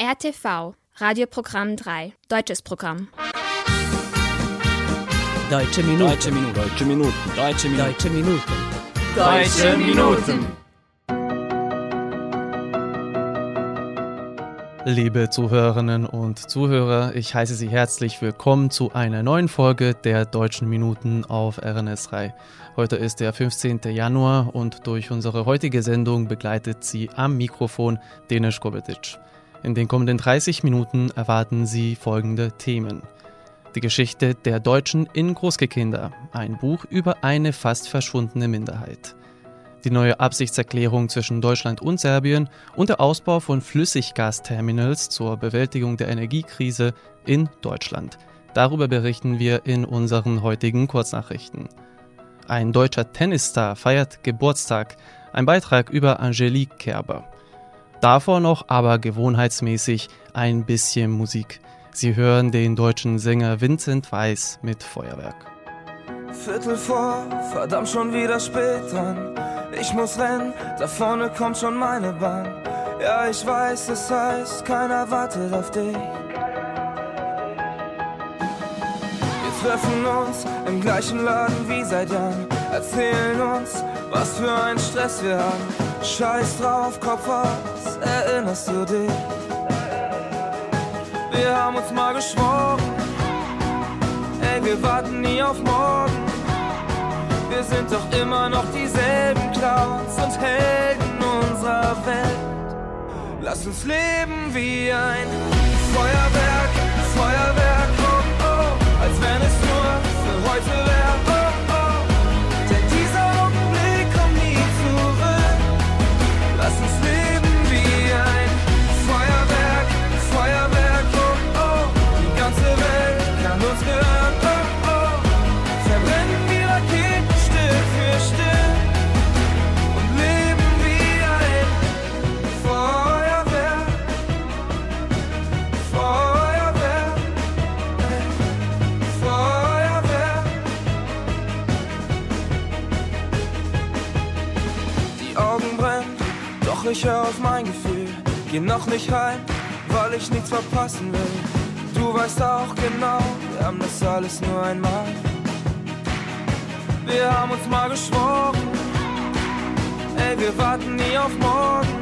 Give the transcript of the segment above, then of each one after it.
RTV, Radioprogramm 3, deutsches Programm. Deutsche Minuten. Deutsche Minuten. Deutsche Minuten. Deutsche Minuten. Deutsche Minuten. Deutsche Minuten. Liebe Zuhörerinnen und Zuhörer, ich heiße Sie herzlich willkommen zu einer neuen Folge der Deutschen Minuten auf RNS3. Heute ist der 15. Januar und durch unsere heutige Sendung begleitet Sie am Mikrofon Denis Kobetic. In den kommenden 30 Minuten erwarten Sie folgende Themen. Die Geschichte der Deutschen in Großgekinder, ein Buch über eine fast verschwundene Minderheit. Die neue Absichtserklärung zwischen Deutschland und Serbien und der Ausbau von Flüssiggasterminals zur Bewältigung der Energiekrise in Deutschland. Darüber berichten wir in unseren heutigen Kurznachrichten. Ein deutscher Tennisstar feiert Geburtstag. Ein Beitrag über Angelique Kerber. Davor noch aber gewohnheitsmäßig ein bisschen Musik. Sie hören den deutschen Sänger Vincent Weiss mit Feuerwerk. Viertel vor, verdammt schon wieder spät dran. Ich muss rennen, da vorne kommt schon meine Bahn. Ja, ich weiß, es heißt, keiner wartet auf dich. Wir treffen uns im gleichen Laden wie seit Jahren. Erzählen uns, was für ein Stress wir haben. Scheiß drauf, Kopf aus, erinnerst du dich? Wir haben uns mal geschworen, ey, wir warten nie auf morgen. Wir sind doch immer noch dieselben Clowns und Helden unserer Welt. Lass uns leben wie ein Feuerwerk, Feuerwerk, oh oh, als wenn es nur für heute wäre, Nicht rein, weil ich nichts verpassen will. Du weißt auch genau, wir haben das alles nur einmal. Wir haben uns mal geschworen, ey, wir warten nie auf morgen.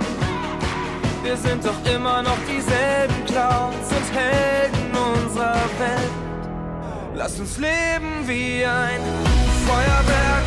Wir sind doch immer noch dieselben Clowns und Helden unserer Welt. Lass uns leben wie ein Feuerwerk,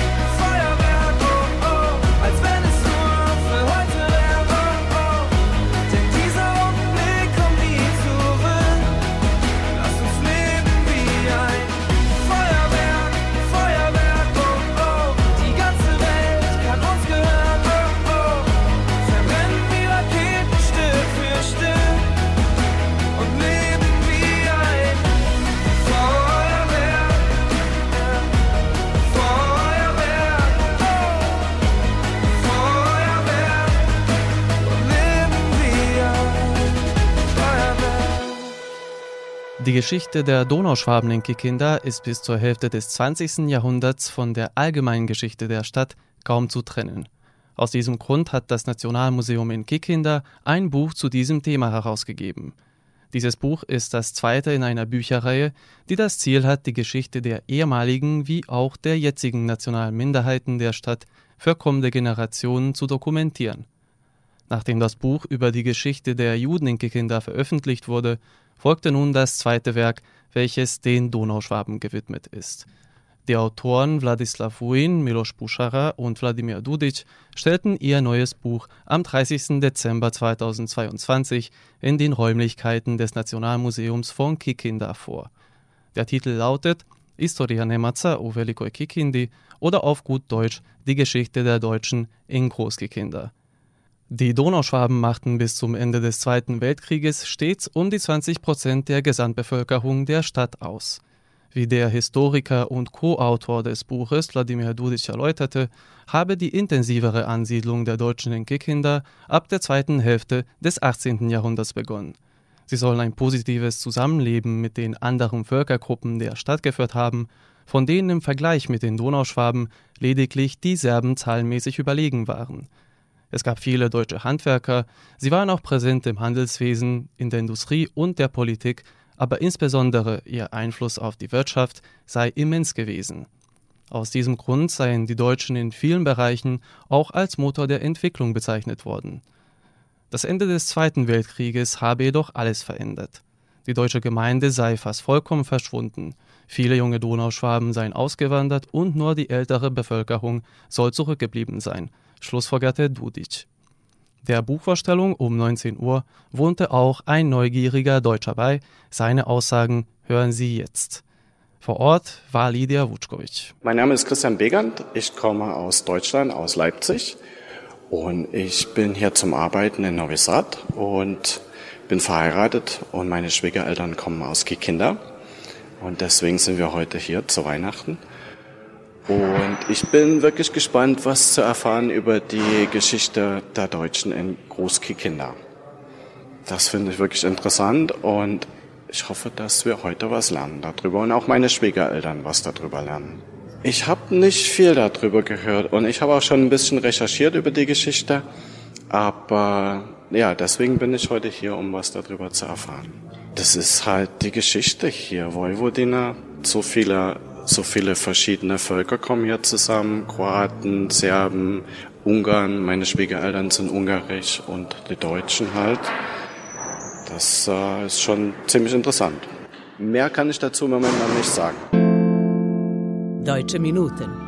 Geschichte der Donauschwaben in Kikinda ist bis zur Hälfte des 20. Jahrhunderts von der allgemeinen Geschichte der Stadt kaum zu trennen. Aus diesem Grund hat das Nationalmuseum in Kikinda ein Buch zu diesem Thema herausgegeben. Dieses Buch ist das zweite in einer Bücherreihe, die das Ziel hat, die Geschichte der ehemaligen wie auch der jetzigen nationalen Minderheiten der Stadt für kommende Generationen zu dokumentieren. Nachdem das Buch über die Geschichte der Juden in Kikinda veröffentlicht wurde, folgte nun das zweite Werk, welches den Donauschwaben gewidmet ist. Die Autoren Wladislav Wuin, Milos Buschara und Wladimir Dudic stellten ihr neues Buch am 30. Dezember 2022 in den Räumlichkeiten des Nationalmuseums von Kikinda vor. Der Titel lautet Historia Nemaca u Velikoj Kikindi oder auf gut Deutsch Die Geschichte der Deutschen in Großkikinda. Die Donauschwaben machten bis zum Ende des Zweiten Weltkrieges stets um die 20 Prozent der Gesamtbevölkerung der Stadt aus. Wie der Historiker und Co-Autor des Buches Wladimir Dudic erläuterte, habe die intensivere Ansiedlung der Deutschen in Kikinda ab der zweiten Hälfte des 18. Jahrhunderts begonnen. Sie sollen ein positives Zusammenleben mit den anderen Völkergruppen der Stadt geführt haben, von denen im Vergleich mit den Donauschwaben lediglich die Serben zahlenmäßig überlegen waren – es gab viele deutsche Handwerker, sie waren auch präsent im Handelswesen, in der Industrie und der Politik, aber insbesondere ihr Einfluss auf die Wirtschaft sei immens gewesen. Aus diesem Grund seien die Deutschen in vielen Bereichen auch als Motor der Entwicklung bezeichnet worden. Das Ende des Zweiten Weltkrieges habe jedoch alles verändert. Die deutsche Gemeinde sei fast vollkommen verschwunden. Viele junge Donauschwaben seien ausgewandert und nur die ältere Bevölkerung soll zurückgeblieben sein, schlussfolgerte Dudic. Der Buchvorstellung um 19 Uhr wohnte auch ein neugieriger Deutscher bei. Seine Aussagen hören Sie jetzt. Vor Ort war Lydia Wutschkowitsch. Mein Name ist Christian Begand. Ich komme aus Deutschland, aus Leipzig. Und ich bin hier zum Arbeiten in Novi Sad und bin verheiratet und meine Schwiegereltern kommen aus Kikinda. Und deswegen sind wir heute hier zu Weihnachten. Und ich bin wirklich gespannt, was zu erfahren über die Geschichte der Deutschen in Großkikinda. Das finde ich wirklich interessant und ich hoffe, dass wir heute was lernen darüber und auch meine Schwiegereltern was darüber lernen. Ich habe nicht viel darüber gehört und ich habe auch schon ein bisschen recherchiert über die Geschichte, aber ja, deswegen bin ich heute hier, um was darüber zu erfahren. Das ist halt die Geschichte hier, Vojvodina, so viele so viele verschiedene Völker kommen hier zusammen. Kroaten, Serben, Ungarn, meine Schwiegereltern sind ungarisch und die Deutschen halt. Das äh, ist schon ziemlich interessant. Mehr kann ich dazu im Moment noch nicht sagen. Deutsche Minuten.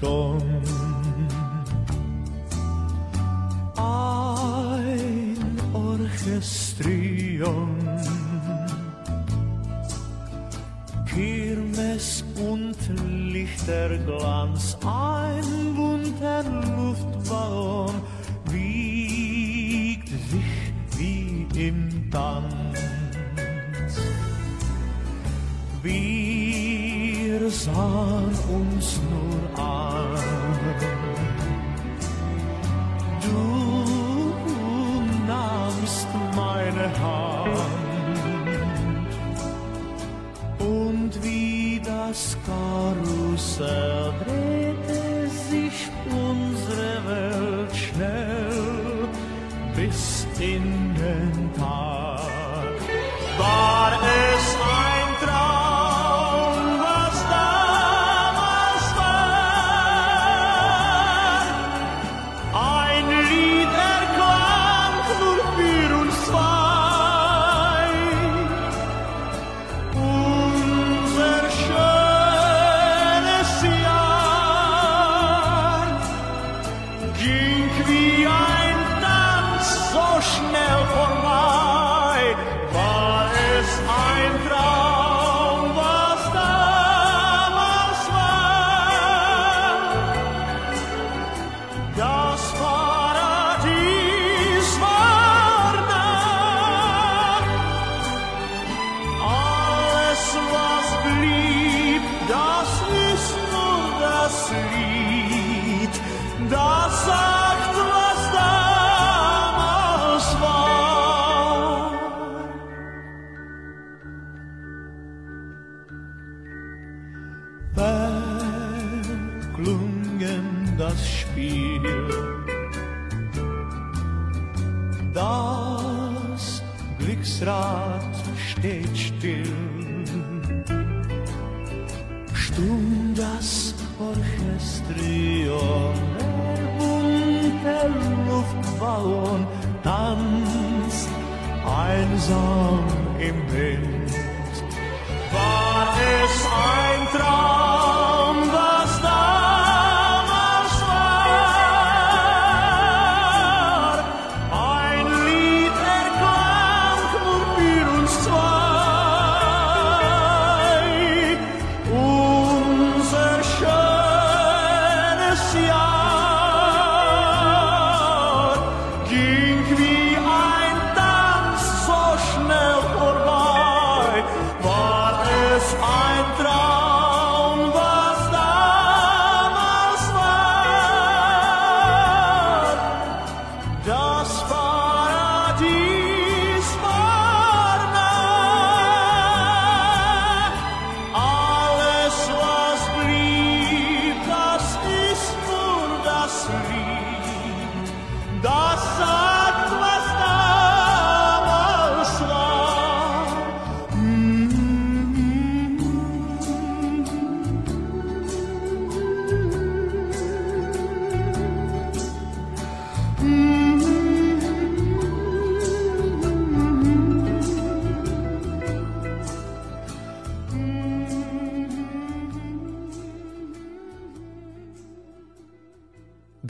shore. bis in den Tag. Bye.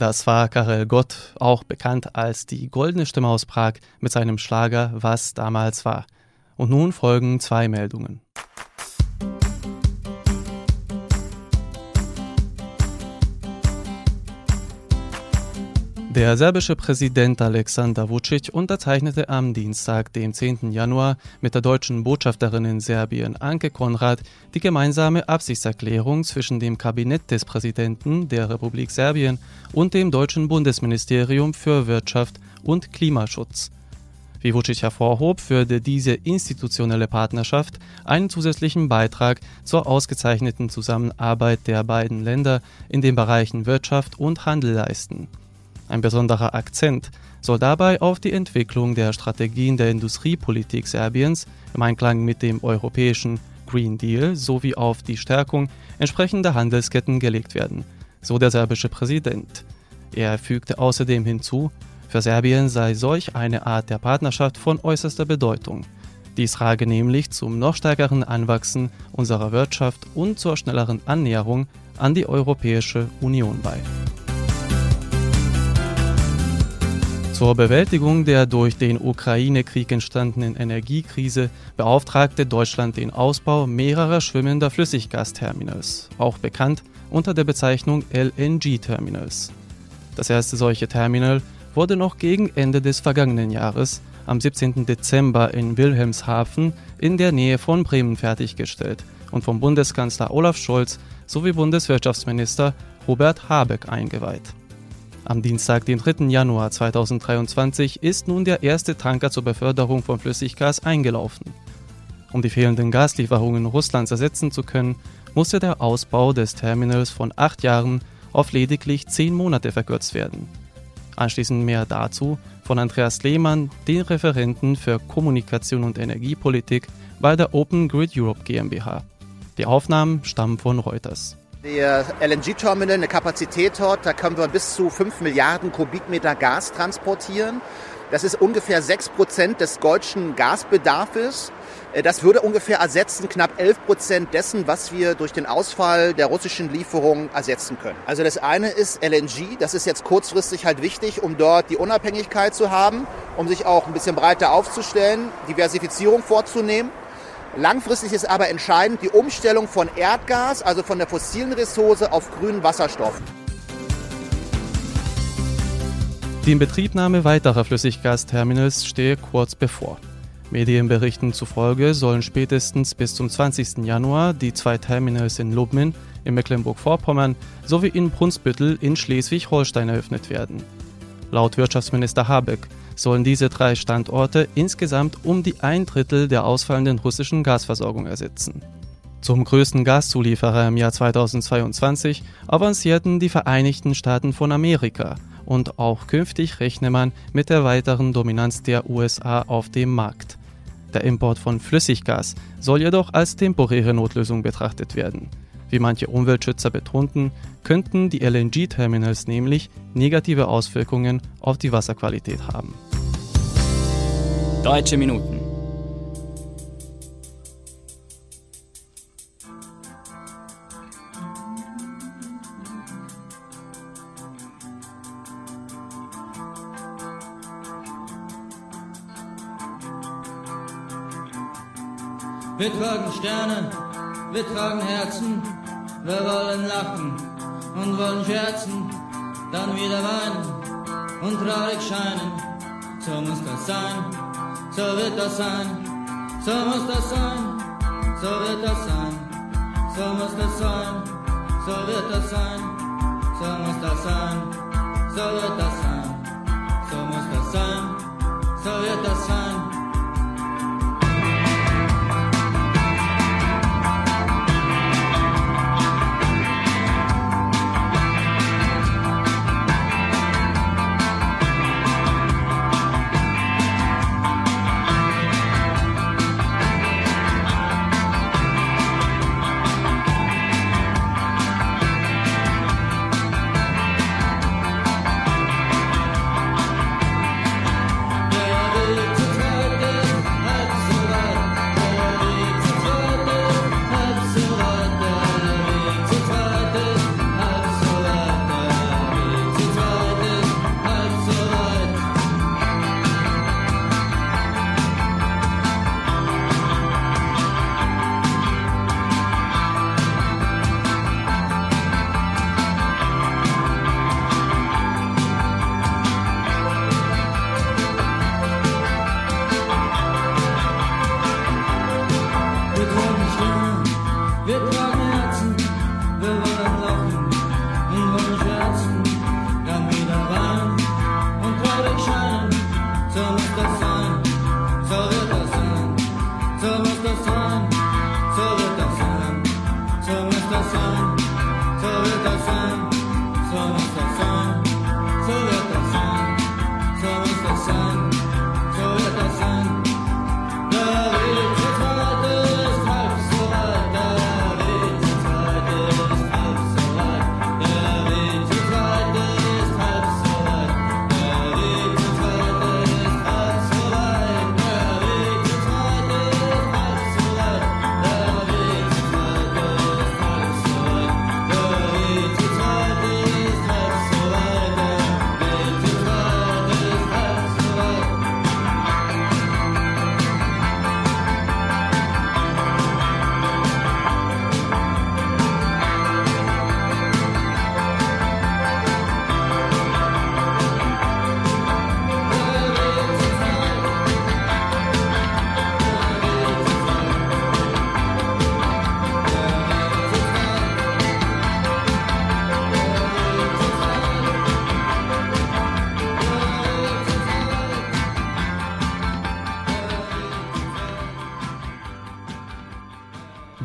Das war Karel Gott, auch bekannt als die goldene Stimme aus Prag mit seinem Schlager Was damals war. Und nun folgen zwei Meldungen. Der serbische Präsident Alexander Vucic unterzeichnete am Dienstag, dem 10. Januar, mit der deutschen Botschafterin in Serbien Anke Konrad die gemeinsame Absichtserklärung zwischen dem Kabinett des Präsidenten der Republik Serbien und dem deutschen Bundesministerium für Wirtschaft und Klimaschutz. Wie Vucic hervorhob, würde diese institutionelle Partnerschaft einen zusätzlichen Beitrag zur ausgezeichneten Zusammenarbeit der beiden Länder in den Bereichen Wirtschaft und Handel leisten. Ein besonderer Akzent soll dabei auf die Entwicklung der Strategien der Industriepolitik Serbiens im Einklang mit dem europäischen Green Deal sowie auf die Stärkung entsprechender Handelsketten gelegt werden, so der serbische Präsident. Er fügte außerdem hinzu, für Serbien sei solch eine Art der Partnerschaft von äußerster Bedeutung. Dies trage nämlich zum noch stärkeren Anwachsen unserer Wirtschaft und zur schnelleren Annäherung an die Europäische Union bei. Zur Bewältigung der durch den Ukraine-Krieg entstandenen Energiekrise beauftragte Deutschland den Ausbau mehrerer schwimmender Flüssiggasterminals, auch bekannt unter der Bezeichnung LNG-Terminals. Das erste solche Terminal wurde noch gegen Ende des vergangenen Jahres am 17. Dezember in Wilhelmshaven in der Nähe von Bremen fertiggestellt und vom Bundeskanzler Olaf Scholz sowie Bundeswirtschaftsminister Robert Habeck eingeweiht. Am Dienstag, den 3. Januar 2023, ist nun der erste Tanker zur Beförderung von Flüssiggas eingelaufen. Um die fehlenden Gaslieferungen Russlands ersetzen zu können, musste der Ausbau des Terminals von acht Jahren auf lediglich zehn Monate verkürzt werden. Anschließend mehr dazu von Andreas Lehmann, den Referenten für Kommunikation und Energiepolitik bei der Open Grid Europe GmbH. Die Aufnahmen stammen von Reuters. Der LNG-Terminal, eine Kapazität dort, da können wir bis zu 5 Milliarden Kubikmeter Gas transportieren. Das ist ungefähr 6 Prozent des deutschen Gasbedarfs. Das würde ungefähr ersetzen knapp 11 Prozent dessen, was wir durch den Ausfall der russischen Lieferungen ersetzen können. Also das eine ist LNG, das ist jetzt kurzfristig halt wichtig, um dort die Unabhängigkeit zu haben, um sich auch ein bisschen breiter aufzustellen, Diversifizierung vorzunehmen. Langfristig ist aber entscheidend die Umstellung von Erdgas, also von der fossilen Ressource, auf grünen Wasserstoff. Die Inbetriebnahme weiterer Flüssiggasterminals stehe kurz bevor. Medienberichten zufolge sollen spätestens bis zum 20. Januar die zwei Terminals in Lubmin in Mecklenburg-Vorpommern sowie in Brunsbüttel in Schleswig-Holstein eröffnet werden. Laut Wirtschaftsminister Habeck sollen diese drei Standorte insgesamt um die ein Drittel der ausfallenden russischen Gasversorgung ersetzen. Zum größten Gaszulieferer im Jahr 2022 avancierten die Vereinigten Staaten von Amerika und auch künftig rechne man mit der weiteren Dominanz der USA auf dem Markt. Der Import von Flüssiggas soll jedoch als temporäre Notlösung betrachtet werden. Wie manche Umweltschützer betonten, könnten die LNG-Terminals nämlich negative Auswirkungen auf die Wasserqualität haben. Deutsche Minuten. Wir tragen Sterne, wir tragen Herzen, wir wollen lachen und wollen scherzen, dann wieder weinen und traurig scheinen. So muss das sein, so wird das sein, so muss das sein, so wird das sein, so muss das sein, so wird das sein, so muss das sein, so wird das sein, so muss das sein, so wird das sein.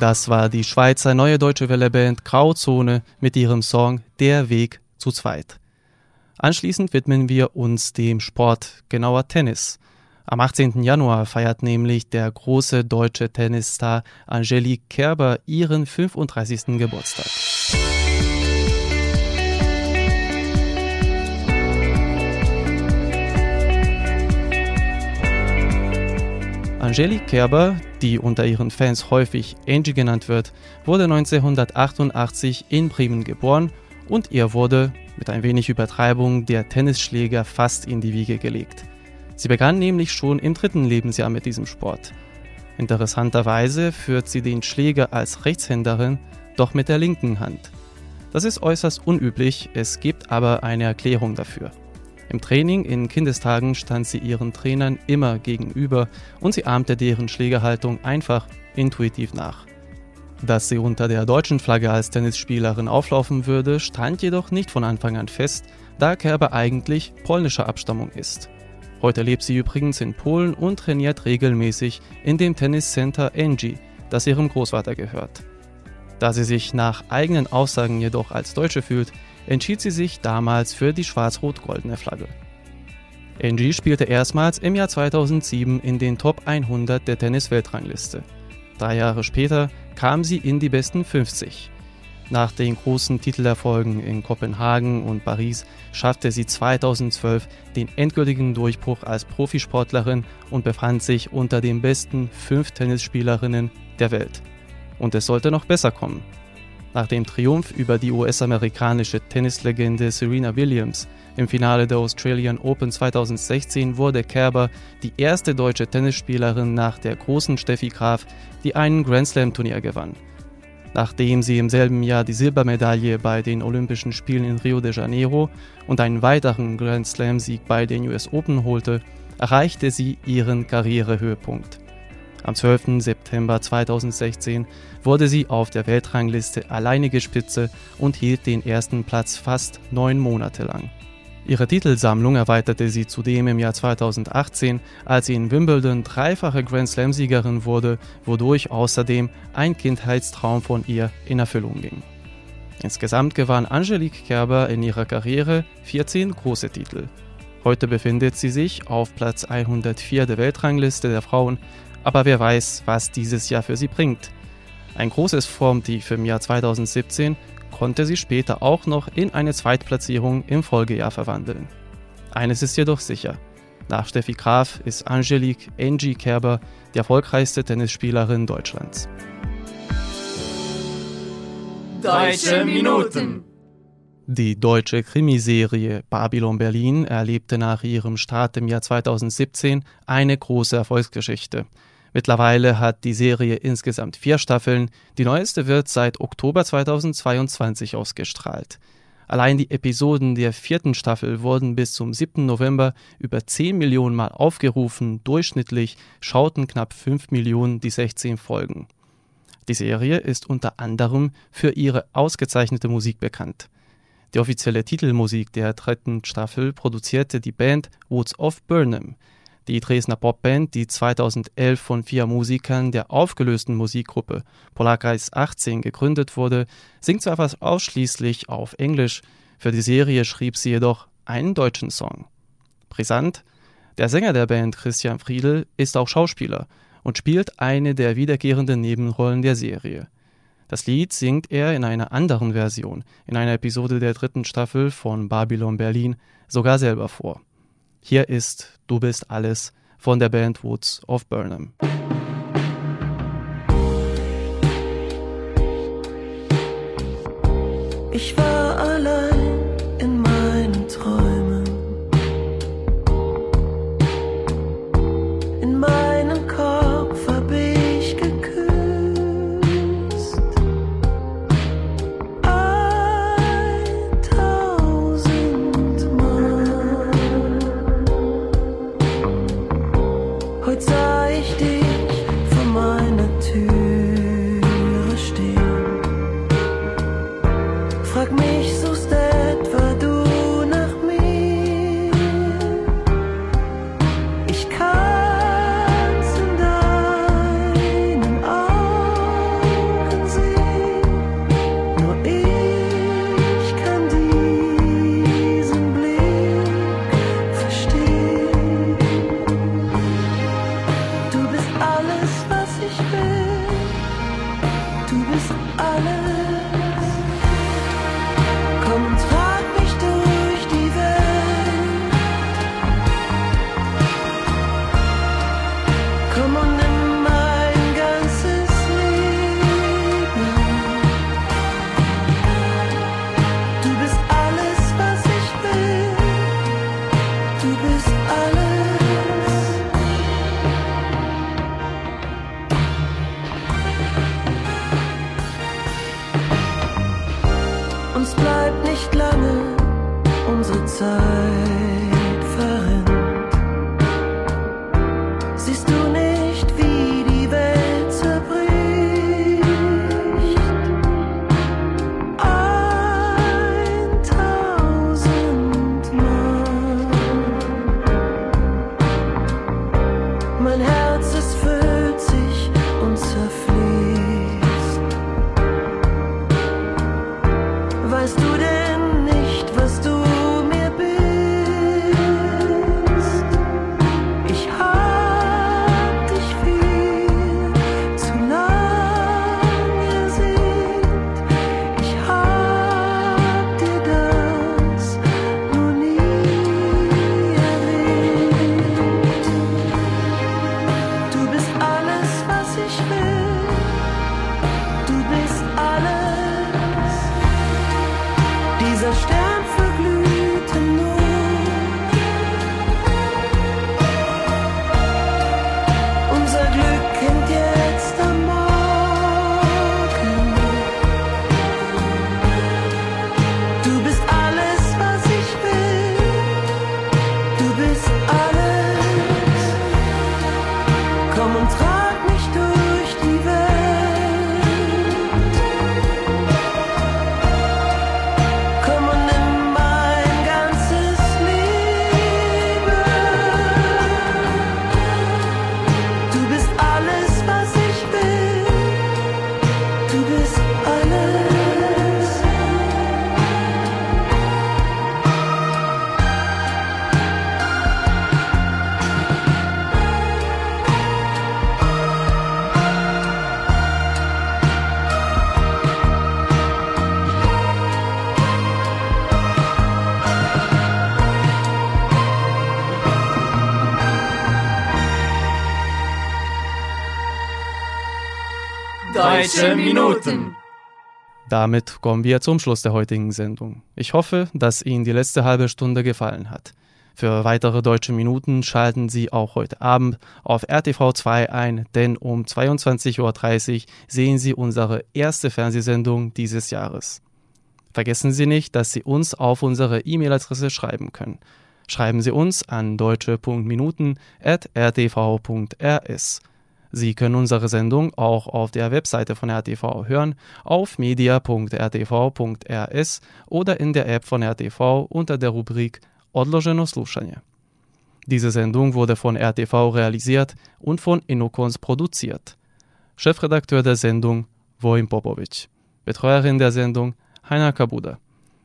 Das war die Schweizer neue deutsche Welle-Band Grauzone mit ihrem Song Der Weg zu zweit. Anschließend widmen wir uns dem Sport, genauer Tennis. Am 18. Januar feiert nämlich der große deutsche Tennisstar Angelique Kerber ihren 35. Geburtstag. Angelique Kerber, die unter ihren Fans häufig Angie genannt wird, wurde 1988 in Bremen geboren und ihr wurde, mit ein wenig Übertreibung, der Tennisschläger fast in die Wiege gelegt. Sie begann nämlich schon im dritten Lebensjahr mit diesem Sport. Interessanterweise führt sie den Schläger als Rechtshänderin, doch mit der linken Hand. Das ist äußerst unüblich, es gibt aber eine Erklärung dafür. Im Training in Kindestagen stand sie ihren Trainern immer gegenüber und sie ahmte deren Schlägerhaltung einfach intuitiv nach. Dass sie unter der deutschen Flagge als Tennisspielerin auflaufen würde, stand jedoch nicht von Anfang an fest, da Kerber eigentlich polnischer Abstammung ist. Heute lebt sie übrigens in Polen und trainiert regelmäßig in dem Tenniscenter Engie, das ihrem Großvater gehört. Da sie sich nach eigenen Aussagen jedoch als Deutsche fühlt, entschied sie sich damals für die schwarz-rot-goldene Flagge. Angie spielte erstmals im Jahr 2007 in den Top 100 der Tennis-Weltrangliste. Drei Jahre später kam sie in die besten 50. Nach den großen Titelerfolgen in Kopenhagen und Paris schaffte sie 2012 den endgültigen Durchbruch als Profisportlerin und befand sich unter den besten fünf Tennisspielerinnen der Welt. Und es sollte noch besser kommen. Nach dem Triumph über die US-amerikanische Tennislegende Serena Williams im Finale der Australian Open 2016 wurde Kerber die erste deutsche Tennisspielerin nach der großen Steffi Graf, die einen Grand Slam-Turnier gewann. Nachdem sie im selben Jahr die Silbermedaille bei den Olympischen Spielen in Rio de Janeiro und einen weiteren Grand Slam-Sieg bei den US Open holte, erreichte sie ihren Karrierehöhepunkt. Am 12. September 2016 wurde sie auf der Weltrangliste alleinige Spitze und hielt den ersten Platz fast neun Monate lang. Ihre Titelsammlung erweiterte sie zudem im Jahr 2018, als sie in Wimbledon dreifache Grand Slam-Siegerin wurde, wodurch außerdem ein Kindheitstraum von ihr in Erfüllung ging. Insgesamt gewann Angelique Kerber in ihrer Karriere 14 große Titel. Heute befindet sie sich auf Platz 104 der Weltrangliste der Frauen, aber wer weiß, was dieses Jahr für sie bringt. Ein großes Formtief im Jahr 2017 konnte sie später auch noch in eine Zweitplatzierung im Folgejahr verwandeln. Eines ist jedoch sicher. Nach Steffi Graf ist Angelique Angie Kerber die erfolgreichste Tennisspielerin Deutschlands. Deutsche Minuten. Die deutsche Krimiserie Babylon Berlin erlebte nach ihrem Start im Jahr 2017 eine große Erfolgsgeschichte. Mittlerweile hat die Serie insgesamt vier Staffeln. Die neueste wird seit Oktober 2022 ausgestrahlt. Allein die Episoden der vierten Staffel wurden bis zum 7. November über 10 Millionen Mal aufgerufen. Durchschnittlich schauten knapp 5 Millionen die 16 Folgen. Die Serie ist unter anderem für ihre ausgezeichnete Musik bekannt. Die offizielle Titelmusik der dritten Staffel produzierte die Band Woods of Burnham. Die Dresdner Popband, die 2011 von vier Musikern der aufgelösten Musikgruppe Polarkreis 18 gegründet wurde, singt zwar fast ausschließlich auf Englisch, für die Serie schrieb sie jedoch einen deutschen Song. Brisant, der Sänger der Band Christian Friedel ist auch Schauspieler und spielt eine der wiederkehrenden Nebenrollen der Serie. Das Lied singt er in einer anderen Version, in einer Episode der dritten Staffel von Babylon Berlin, sogar selber vor. Hier ist Du bist alles von der Band Woods of Burnham. Ich war Deutsche Minuten. Damit kommen wir zum Schluss der heutigen Sendung. Ich hoffe, dass Ihnen die letzte halbe Stunde gefallen hat. Für weitere deutsche Minuten schalten Sie auch heute Abend auf RTV2 ein, denn um 22.30 Uhr sehen Sie unsere erste Fernsehsendung dieses Jahres. Vergessen Sie nicht, dass Sie uns auf unsere E-Mail-Adresse schreiben können. Schreiben Sie uns an deutsche.minuten.rtv.rs. Sie können unsere Sendung auch auf der Webseite von RTV hören, auf media.rtv.rs oder in der App von RTV unter der Rubrik Odloženo slušanje. Diese Sendung wurde von RTV realisiert und von Inokons produziert. Chefredakteur der Sendung Vojin Popovic. Betreuerin der Sendung Heiner Kabuda.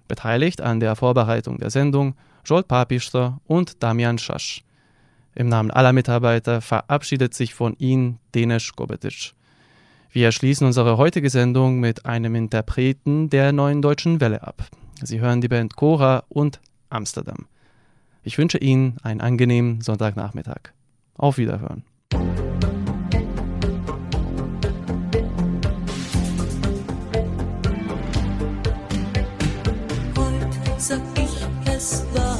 Beteiligt an der Vorbereitung der Sendung Joel Papister und Damian Schasch. Im Namen aller Mitarbeiter verabschiedet sich von Ihnen Denis Gobetic. Wir schließen unsere heutige Sendung mit einem Interpreten der neuen deutschen Welle ab. Sie hören die Band Cora und Amsterdam. Ich wünsche Ihnen einen angenehmen Sonntagnachmittag. Auf Wiederhören. sag ich, es war